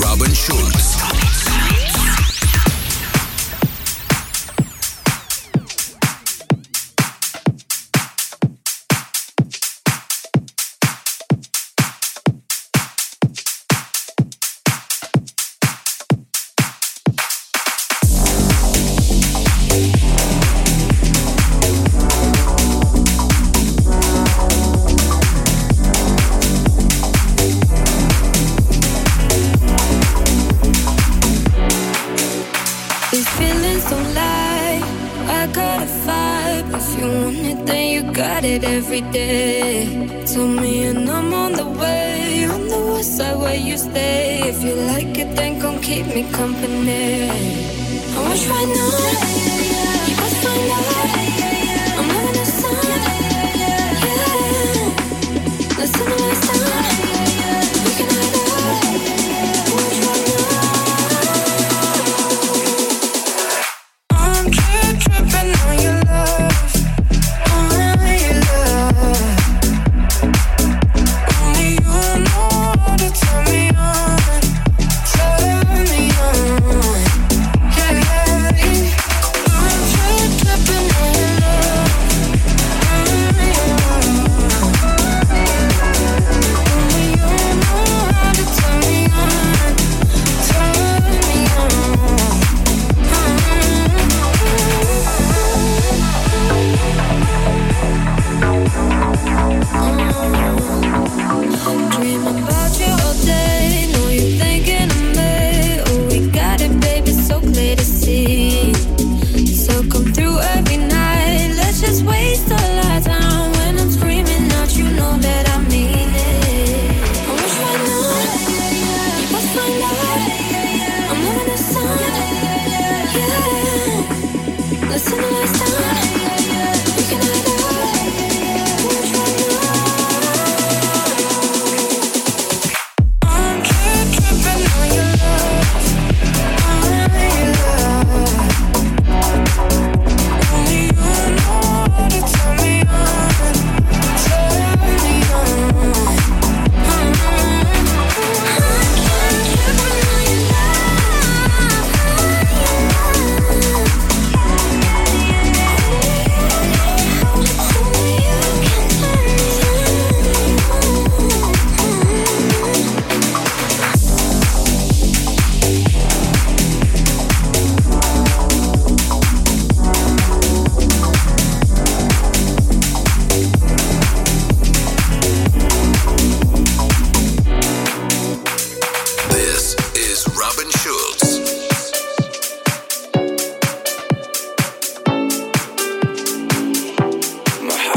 Robin Schulz. every day. Told me and I'm on the way. On the west side where you stay. If you like it, then come keep me company. I wish right now.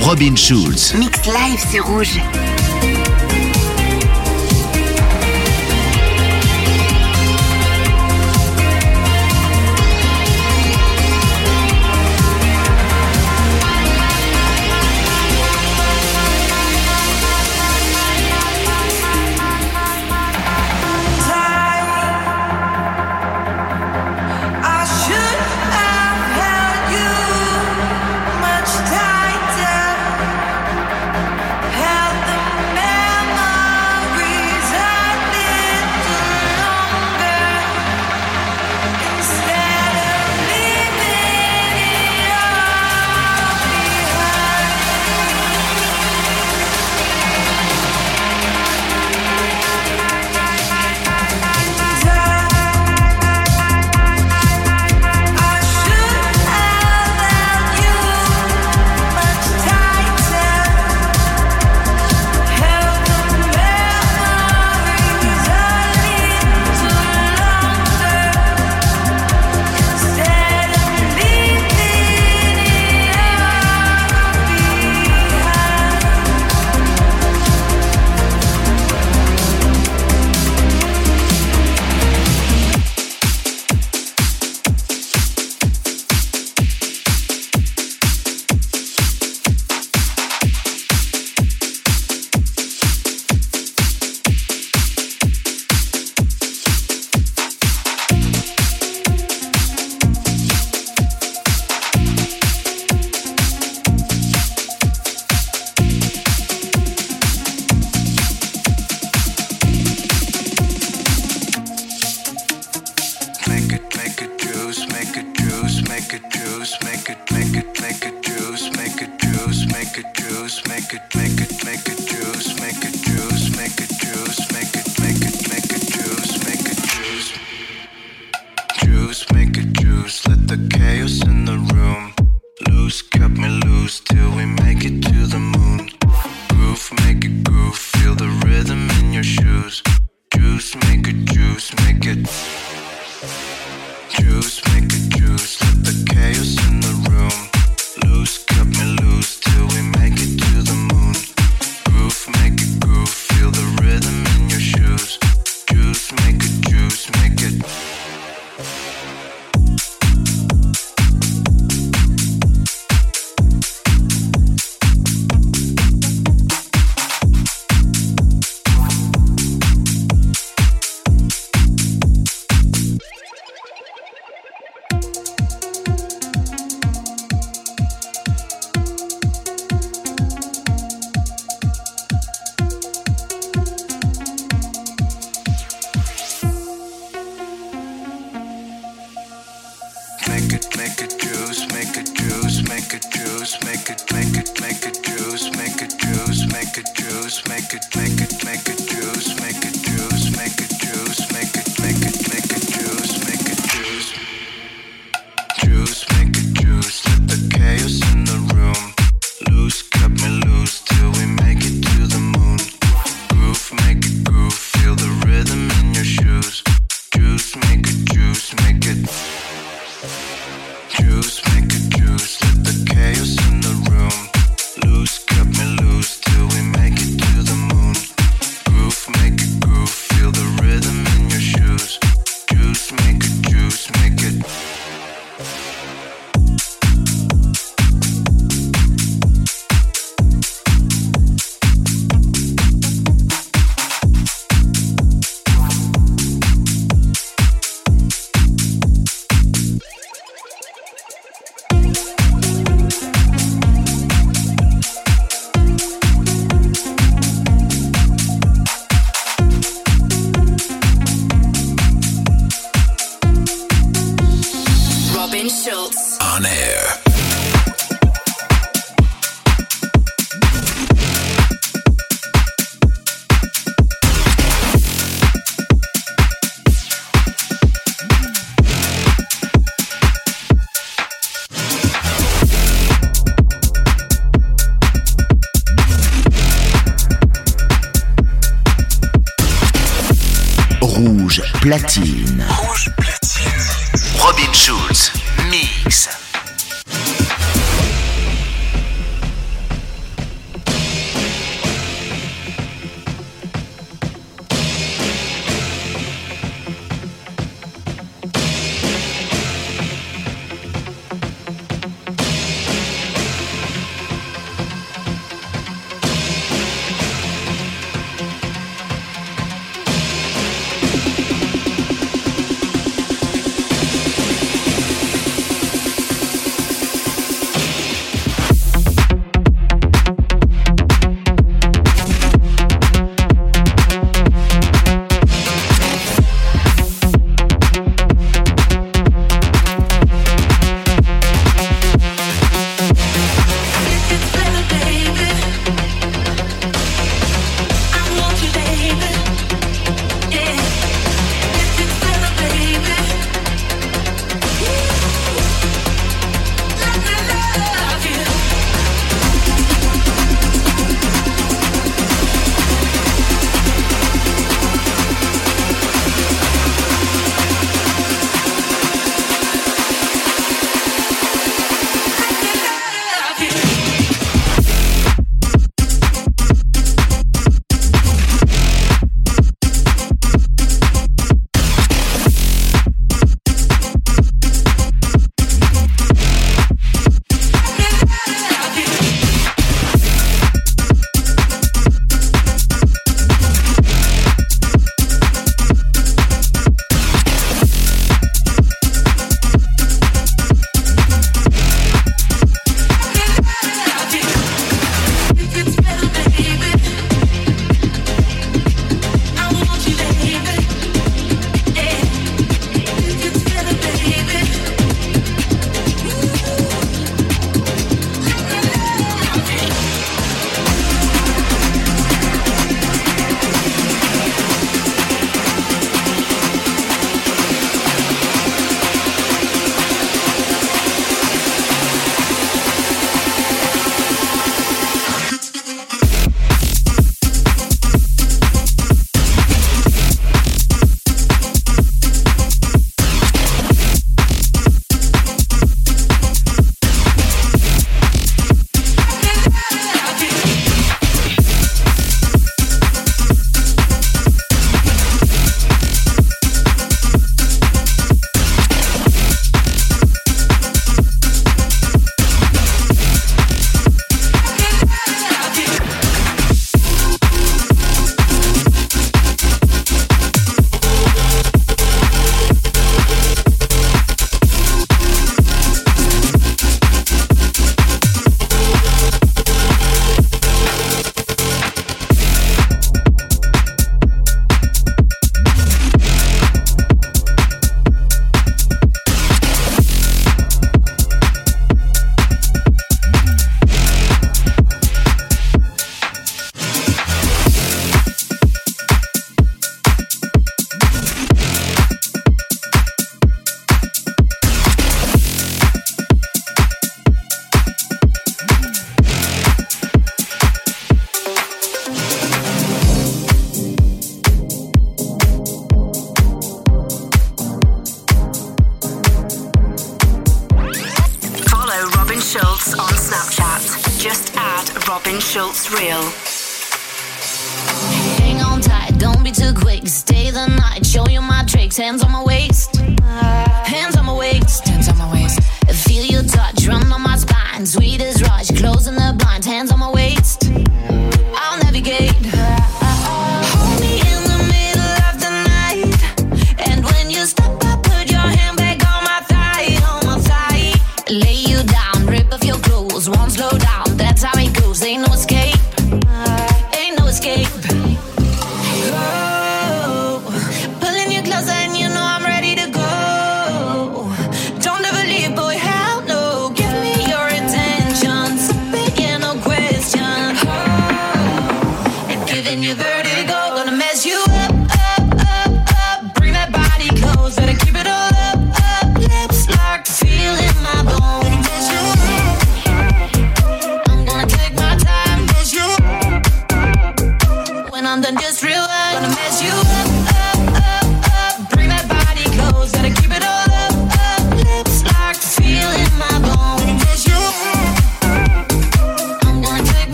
Robin Schulz. Mix live, c'est rouge. Platine.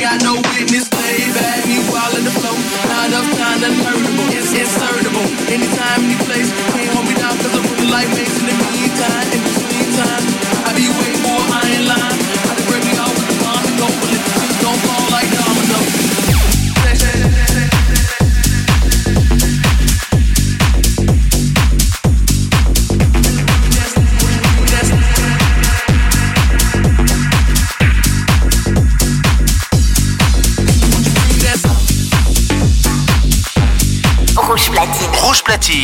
got no witness, baby. Me while in the flow, not enough time, unlearnable. It's insertable. Anytime, any place, can't hold me down, cause I'm with the light waves in the meantime. In between time, I be way more, I ain't lying.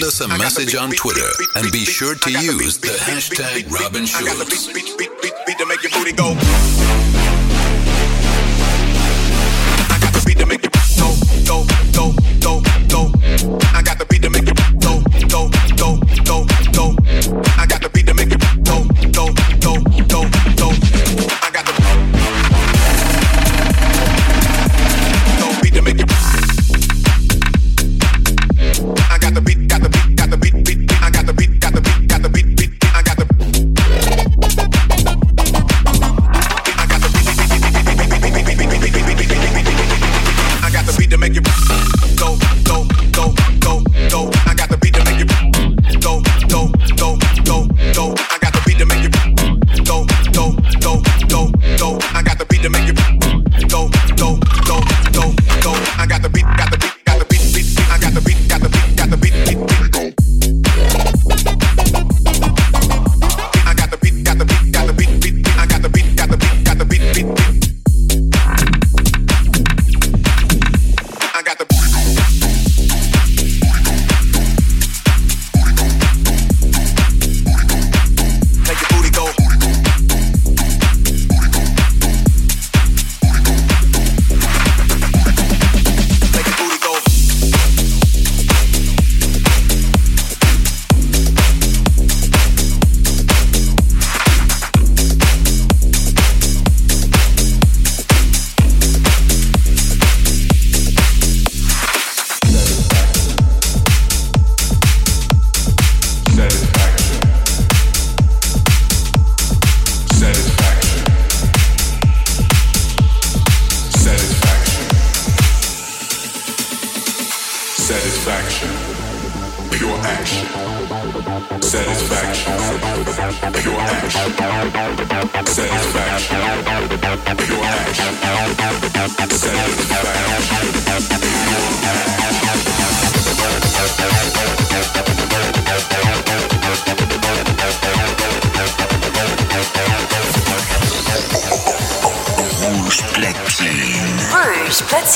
send us a message on Twitter and be sure to use the hashtag Robin Schultz.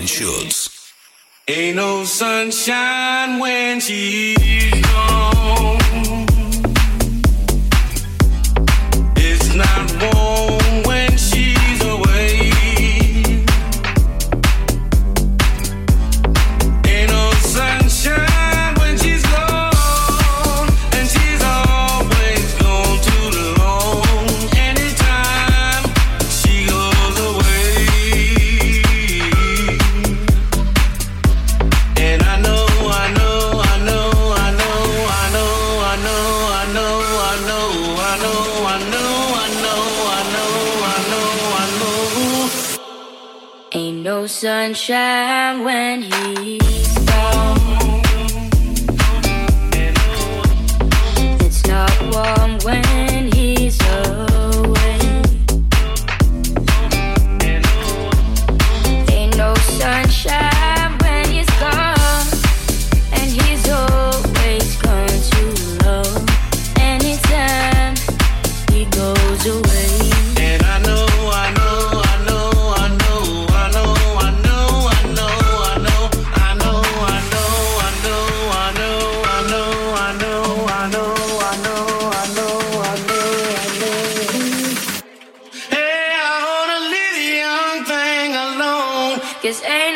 Robin Schulz. Ain't no sunshine when she's gone. It's not warm.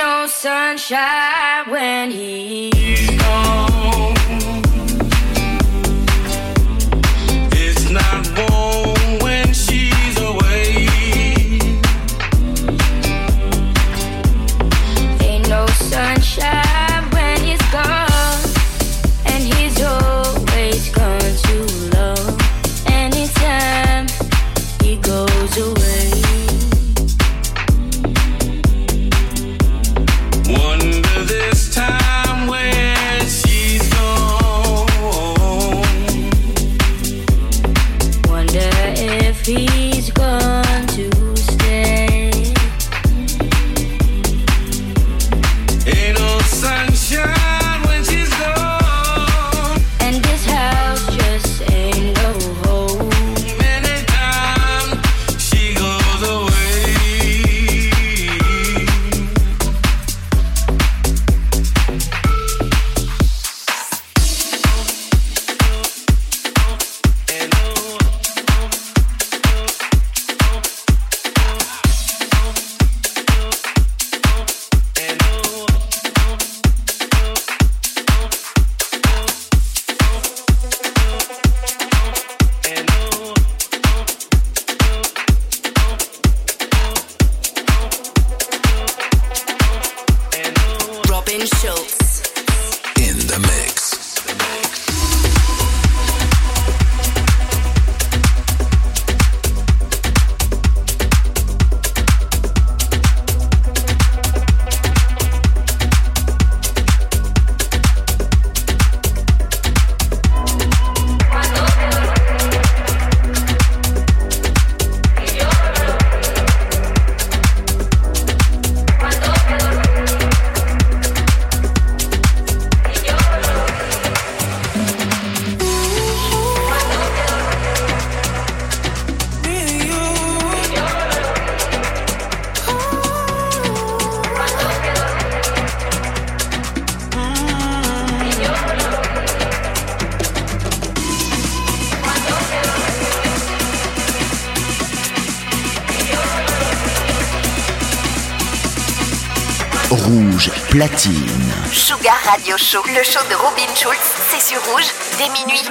no sunshine when he's gone. platine. Sugar Radio Show, le show de Robin Schulz, c'est rouge, dès minuit.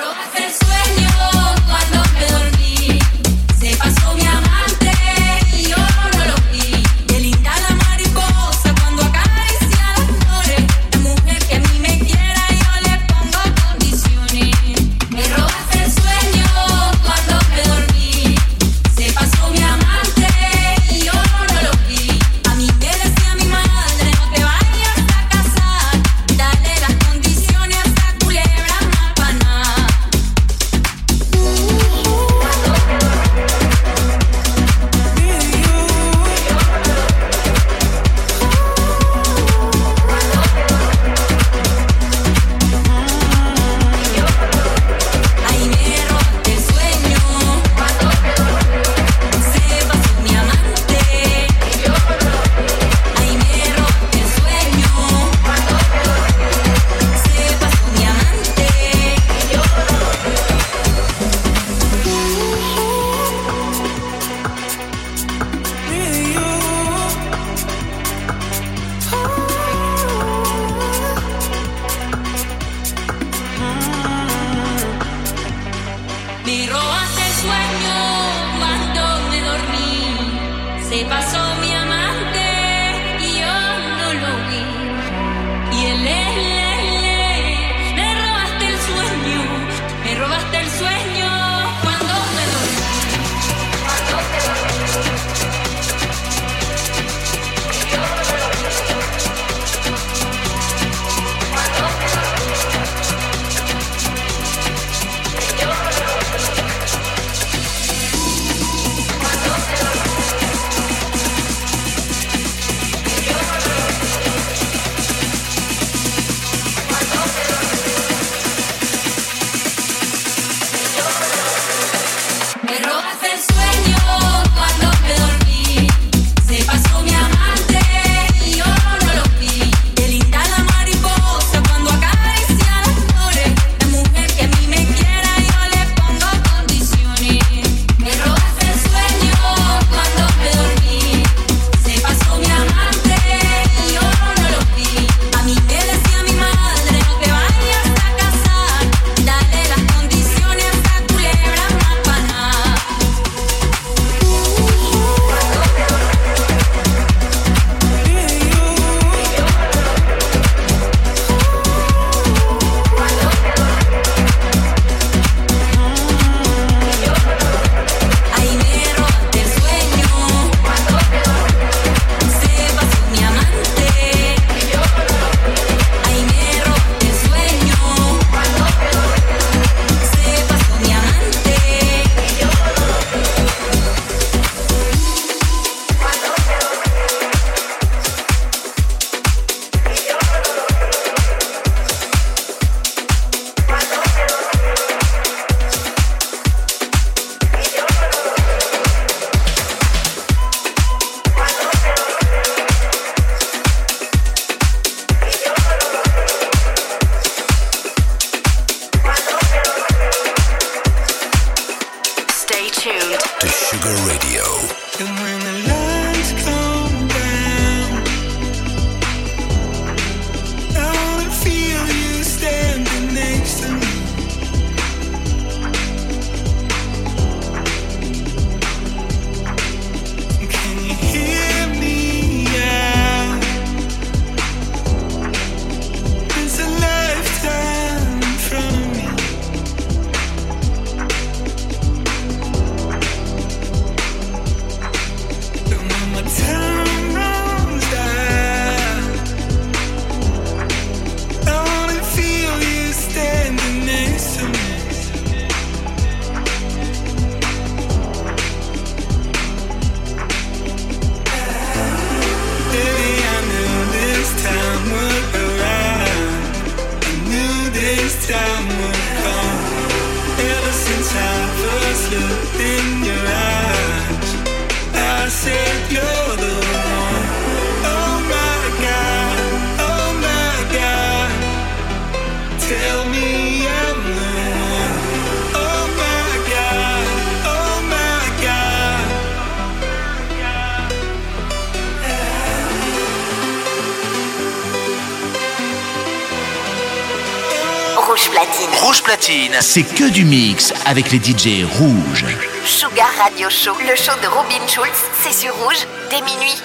Rouge Platine. Rouge Platine. C'est que du mix avec les DJ rouges. Sugar Radio Show. Le show de Robin Schulz. C'est sur Rouge dès minuit.